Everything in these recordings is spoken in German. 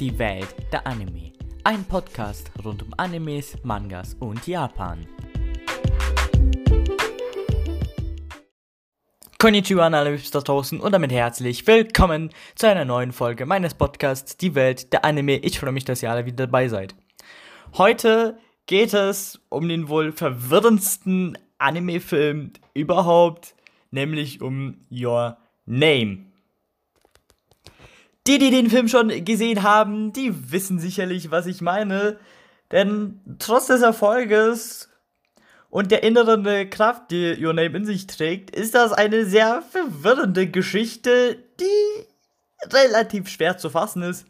Die Welt der Anime. Ein Podcast rund um Animes, Mangas und Japan. Konnichiwa an alle Liebsten da draußen und damit herzlich willkommen zu einer neuen Folge meines Podcasts Die Welt der Anime. Ich freue mich, dass ihr alle wieder dabei seid. Heute geht es um den wohl verwirrendsten Anime-Film überhaupt, nämlich um Your Name. Die, die den Film schon gesehen haben, die wissen sicherlich, was ich meine. Denn trotz des Erfolges und der inneren Kraft, die Your Name in sich trägt, ist das eine sehr verwirrende Geschichte, die relativ schwer zu fassen ist.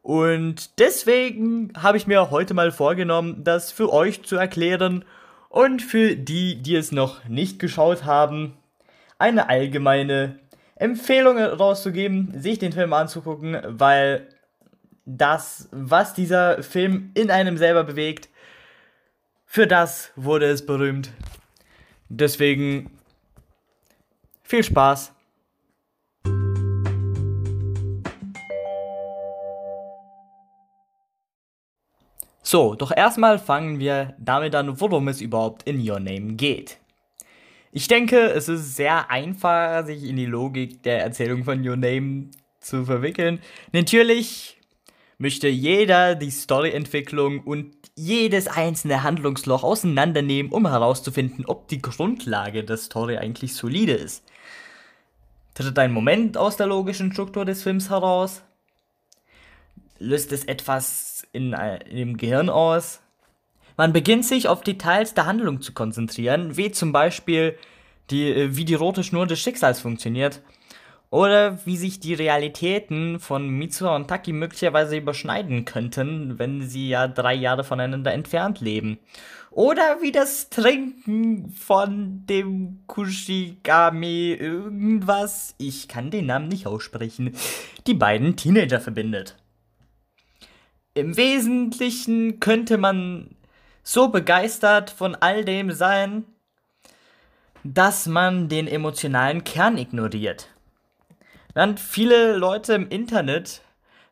Und deswegen habe ich mir heute mal vorgenommen, das für euch zu erklären und für die, die es noch nicht geschaut haben, eine allgemeine Empfehlung rauszugeben, sich den Film anzugucken, weil das, was dieser Film in einem selber bewegt, für das wurde es berühmt. Deswegen viel Spaß. So, doch erstmal fangen wir damit an, worum es überhaupt in Your Name geht. Ich denke, es ist sehr einfach, sich in die Logik der Erzählung von Your Name zu verwickeln. Natürlich möchte jeder die Storyentwicklung und jedes einzelne Handlungsloch auseinandernehmen, um herauszufinden, ob die Grundlage der Story eigentlich solide ist. Tritt ein Moment aus der logischen Struktur des Films heraus? Löst es etwas in, äh, in dem Gehirn aus? Man beginnt sich auf Details der Handlung zu konzentrieren, wie zum Beispiel die, äh, wie die rote Schnur des Schicksals funktioniert oder wie sich die Realitäten von Mitsuha und Taki möglicherweise überschneiden könnten, wenn sie ja drei Jahre voneinander entfernt leben. Oder wie das Trinken von dem Kushigami irgendwas, ich kann den Namen nicht aussprechen, die beiden Teenager verbindet. Im Wesentlichen könnte man so begeistert von all dem sein, dass man den emotionalen Kern ignoriert. Während viele Leute im Internet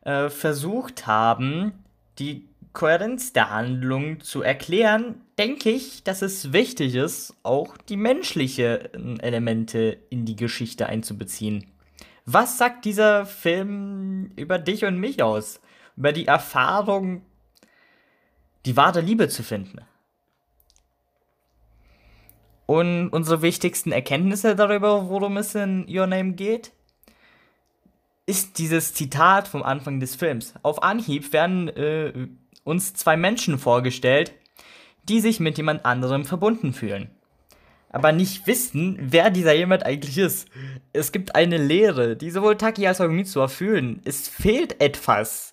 äh, versucht haben, die Kohärenz der Handlung zu erklären, denke ich, dass es wichtig ist, auch die menschlichen Elemente in die Geschichte einzubeziehen. Was sagt dieser Film über dich und mich aus? Über die Erfahrung die wahre Liebe zu finden. Und unsere wichtigsten Erkenntnisse darüber, worum es in Your Name geht, ist dieses Zitat vom Anfang des Films. Auf Anhieb werden äh, uns zwei Menschen vorgestellt, die sich mit jemand anderem verbunden fühlen. Aber nicht wissen, wer dieser jemand eigentlich ist. Es gibt eine Leere, die sowohl Taki als auch Mitsuha fühlen. Es fehlt etwas.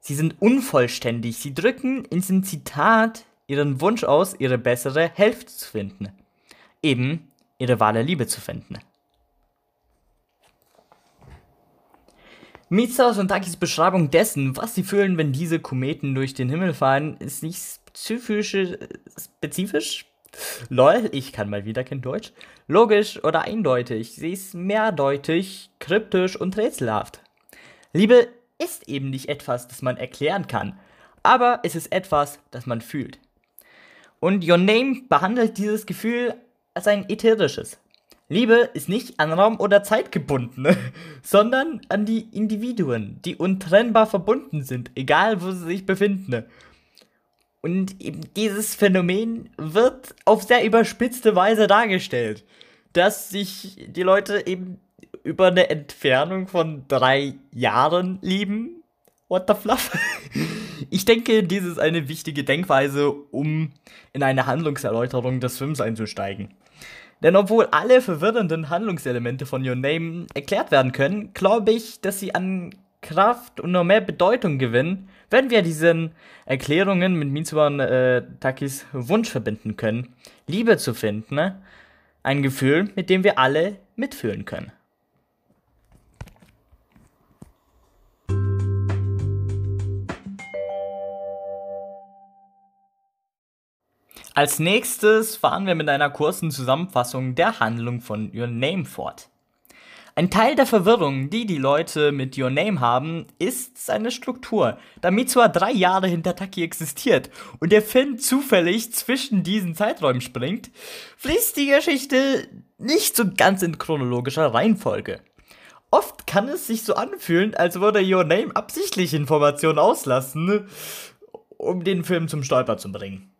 Sie sind unvollständig. Sie drücken in diesem Zitat ihren Wunsch aus, ihre bessere Hälfte zu finden. Eben ihre wahre Liebe zu finden. Mitsaus und Takis Beschreibung dessen, was sie fühlen, wenn diese Kometen durch den Himmel fahren, ist nicht spezifisch, spezifisch? Lol, ich kann mal wieder kein Deutsch. Logisch oder eindeutig. Sie ist mehrdeutig, kryptisch und rätselhaft. Liebe ist eben nicht etwas, das man erklären kann, aber es ist etwas, das man fühlt. Und Your Name behandelt dieses Gefühl als ein ätherisches. Liebe ist nicht an Raum oder Zeit gebunden, sondern an die Individuen, die untrennbar verbunden sind, egal wo sie sich befinden. Und eben dieses Phänomen wird auf sehr überspitzte Weise dargestellt, dass sich die Leute eben über eine Entfernung von drei Jahren lieben. What the fluff? Ich denke, dies ist eine wichtige Denkweise, um in eine Handlungserläuterung des Films einzusteigen. Denn obwohl alle verwirrenden Handlungselemente von Your Name erklärt werden können, glaube ich, dass sie an Kraft und noch mehr Bedeutung gewinnen, wenn wir diesen Erklärungen mit Mitsuha und äh, Takis Wunsch verbinden können, Liebe zu finden. Ne? Ein Gefühl, mit dem wir alle mitfühlen können. Als nächstes fahren wir mit einer kurzen Zusammenfassung der Handlung von Your Name fort. Ein Teil der Verwirrung, die die Leute mit Your Name haben, ist seine Struktur. Da Mitsuha drei Jahre hinter Taki existiert und der Film zufällig zwischen diesen Zeiträumen springt, fließt die Geschichte nicht so ganz in chronologischer Reihenfolge. Oft kann es sich so anfühlen, als würde Your Name absichtlich Informationen auslassen, um den Film zum Stolper zu bringen.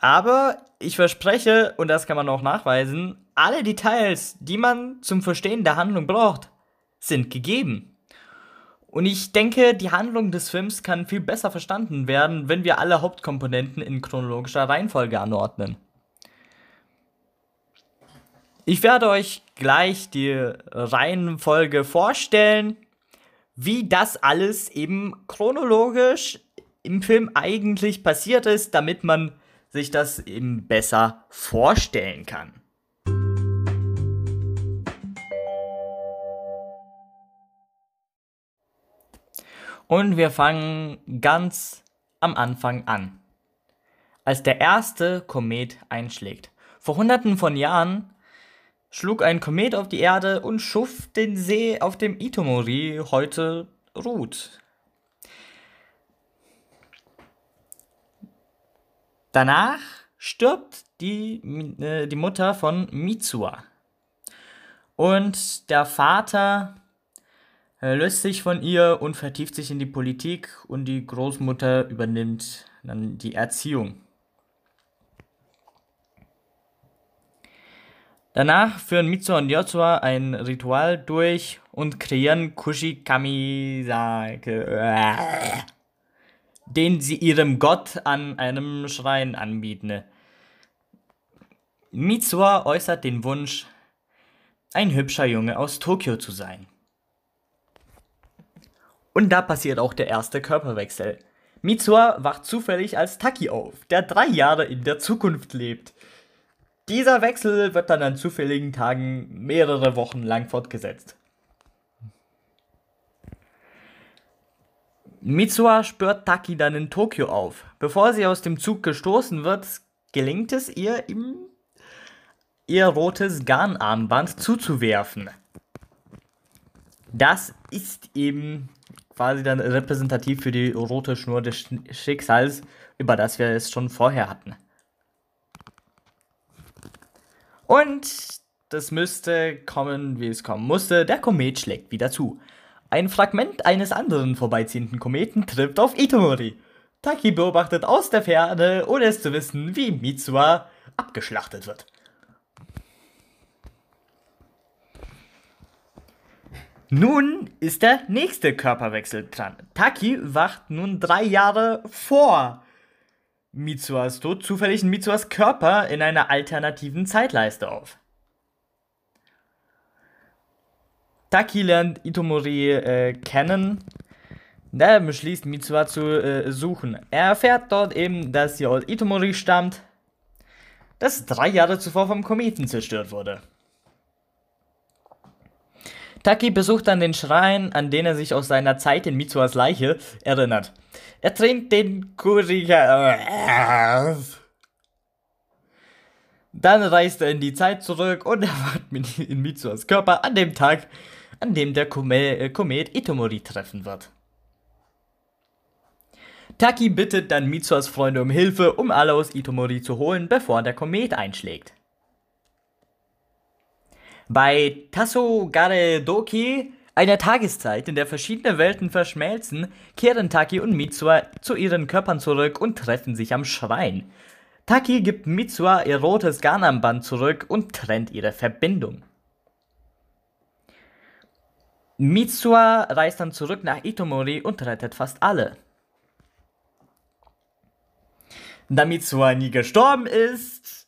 Aber ich verspreche, und das kann man auch nachweisen, alle Details, die man zum Verstehen der Handlung braucht, sind gegeben. Und ich denke, die Handlung des Films kann viel besser verstanden werden, wenn wir alle Hauptkomponenten in chronologischer Reihenfolge anordnen. Ich werde euch gleich die Reihenfolge vorstellen, wie das alles eben chronologisch im Film eigentlich passiert ist, damit man sich das eben besser vorstellen kann. Und wir fangen ganz am Anfang an. Als der erste Komet einschlägt. Vor hunderten von Jahren schlug ein Komet auf die Erde und schuf den See, auf dem Itomori heute ruht. Danach stirbt die, äh, die Mutter von Mitsua. Und der Vater er löst sich von ihr und vertieft sich in die Politik und die Großmutter übernimmt dann die Erziehung. Danach führen Mitsu und Yotsua ein Ritual durch und kreieren Kushikamisake, den sie ihrem Gott an einem Schrein anbieten. Mitsua äußert den Wunsch, ein hübscher Junge aus Tokio zu sein. Und da passiert auch der erste Körperwechsel. Mitsua wacht zufällig als Taki auf, der drei Jahre in der Zukunft lebt. Dieser Wechsel wird dann an zufälligen Tagen mehrere Wochen lang fortgesetzt. Mitsua spürt Taki dann in Tokio auf. Bevor sie aus dem Zug gestoßen wird, gelingt es ihr, ihm ihr rotes Garnarmband zuzuwerfen. Das ist eben quasi dann repräsentativ für die rote Schnur des Schicksals, über das wir es schon vorher hatten. Und das müsste kommen, wie es kommen musste. Der Komet schlägt wieder zu. Ein Fragment eines anderen vorbeiziehenden Kometen trifft auf Itomori. Taki beobachtet aus der Ferne, ohne es zu wissen, wie Mitsua abgeschlachtet wird. Nun ist der nächste Körperwechsel dran. Taki wacht nun drei Jahre vor Mitsuas Tod zufällig in Mitsuas Körper in einer alternativen Zeitleiste auf. Taki lernt Itomori äh, kennen. Der beschließt, Mitsua zu äh, suchen. Er erfährt dort eben, dass sie aus Itomori stammt, das drei Jahre zuvor vom Kometen zerstört wurde. Taki besucht dann den Schrein, an den er sich aus seiner Zeit in Mitsuas Leiche erinnert. Er trinkt den Kurika. Dann reist er in die Zeit zurück und erwacht in Mitsuas Körper an dem Tag, an dem der äh, Komet Itomori treffen wird. Taki bittet dann Mitsuas Freunde um Hilfe, um alle aus Itomori zu holen, bevor der Komet einschlägt. Bei Tassogare Doki, einer Tageszeit, in der verschiedene Welten verschmelzen, kehren Taki und Mitsua zu ihren Körpern zurück und treffen sich am Schrein. Taki gibt Mitsua ihr rotes Garnarmband zurück und trennt ihre Verbindung. Mitsua reist dann zurück nach Itomori und rettet fast alle. Da Mitsua nie gestorben ist,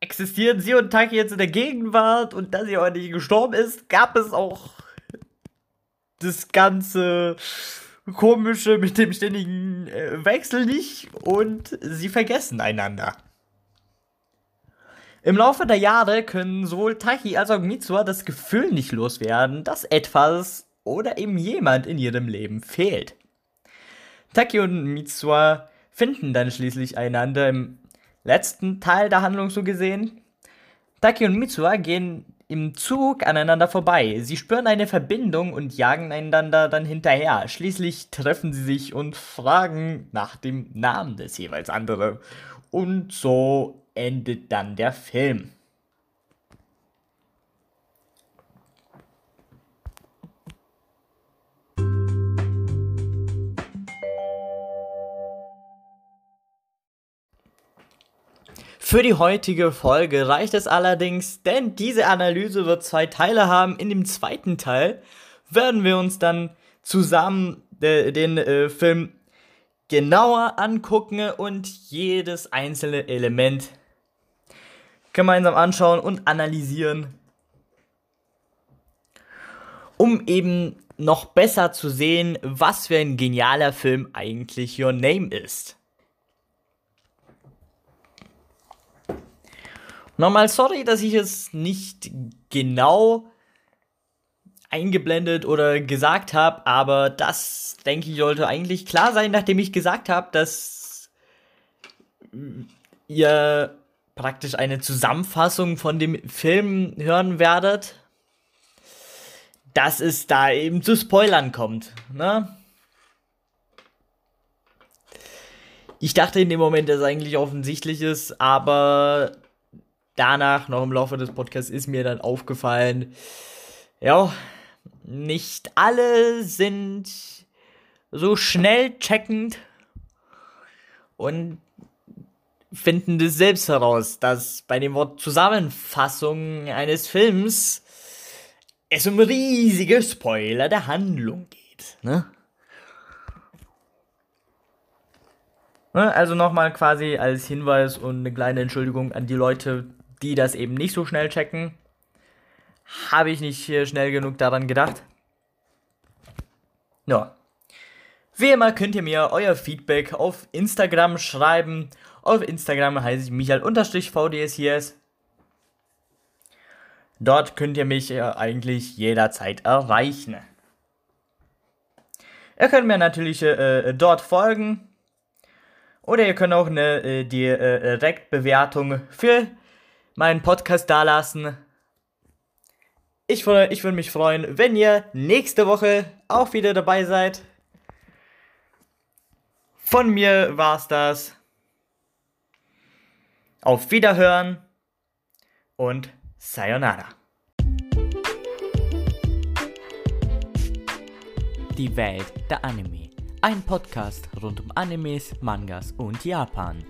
existieren sie und Taki jetzt in der Gegenwart und da sie aber nicht gestorben ist, gab es auch das ganze komische mit dem ständigen äh, Wechsel nicht und sie vergessen einander. Im Laufe der Jahre können sowohl Taki als auch Mitsua das Gefühl nicht loswerden, dass etwas oder eben jemand in ihrem Leben fehlt. Taki und Mitsua finden dann schließlich einander im letzten Teil der Handlung so gesehen. Taki und Mitsua gehen im Zug aneinander vorbei. Sie spüren eine Verbindung und jagen einander dann hinterher. Schließlich treffen sie sich und fragen nach dem Namen des jeweils anderen. Und so endet dann der Film. Für die heutige Folge reicht es allerdings, denn diese Analyse wird zwei Teile haben. In dem zweiten Teil werden wir uns dann zusammen äh, den äh, Film genauer angucken und jedes einzelne Element gemeinsam anschauen und analysieren, um eben noch besser zu sehen, was für ein genialer Film eigentlich Your Name ist. Nochmal sorry, dass ich es nicht genau eingeblendet oder gesagt habe, aber das, denke ich, sollte eigentlich klar sein, nachdem ich gesagt habe, dass ihr praktisch eine Zusammenfassung von dem Film hören werdet, dass es da eben zu Spoilern kommt. Ne? Ich dachte in dem Moment, dass es eigentlich offensichtlich ist, aber danach, noch im Laufe des Podcasts, ist mir dann aufgefallen, ja, nicht alle sind so schnell checkend und finden das selbst heraus, dass bei dem Wort Zusammenfassung eines Films es um riesige Spoiler der Handlung geht. Ne? ne also nochmal quasi als Hinweis und eine kleine Entschuldigung an die Leute, die das eben nicht so schnell checken. Habe ich nicht schnell genug daran gedacht. Ja. Wie immer könnt ihr mir euer Feedback auf Instagram schreiben. Auf Instagram heiße ich Michael-VDSHS. Dort könnt ihr mich eigentlich jederzeit erreichen. Ihr könnt mir natürlich äh, dort folgen. Oder ihr könnt auch eine äh, Direktbewertung für meinen Podcast dalassen. Ich, ich würde mich freuen, wenn ihr nächste Woche auch wieder dabei seid. Von mir war's das. Auf Wiederhören und Sayonara. Die Welt der Anime. Ein Podcast rund um Animes, Mangas und Japan.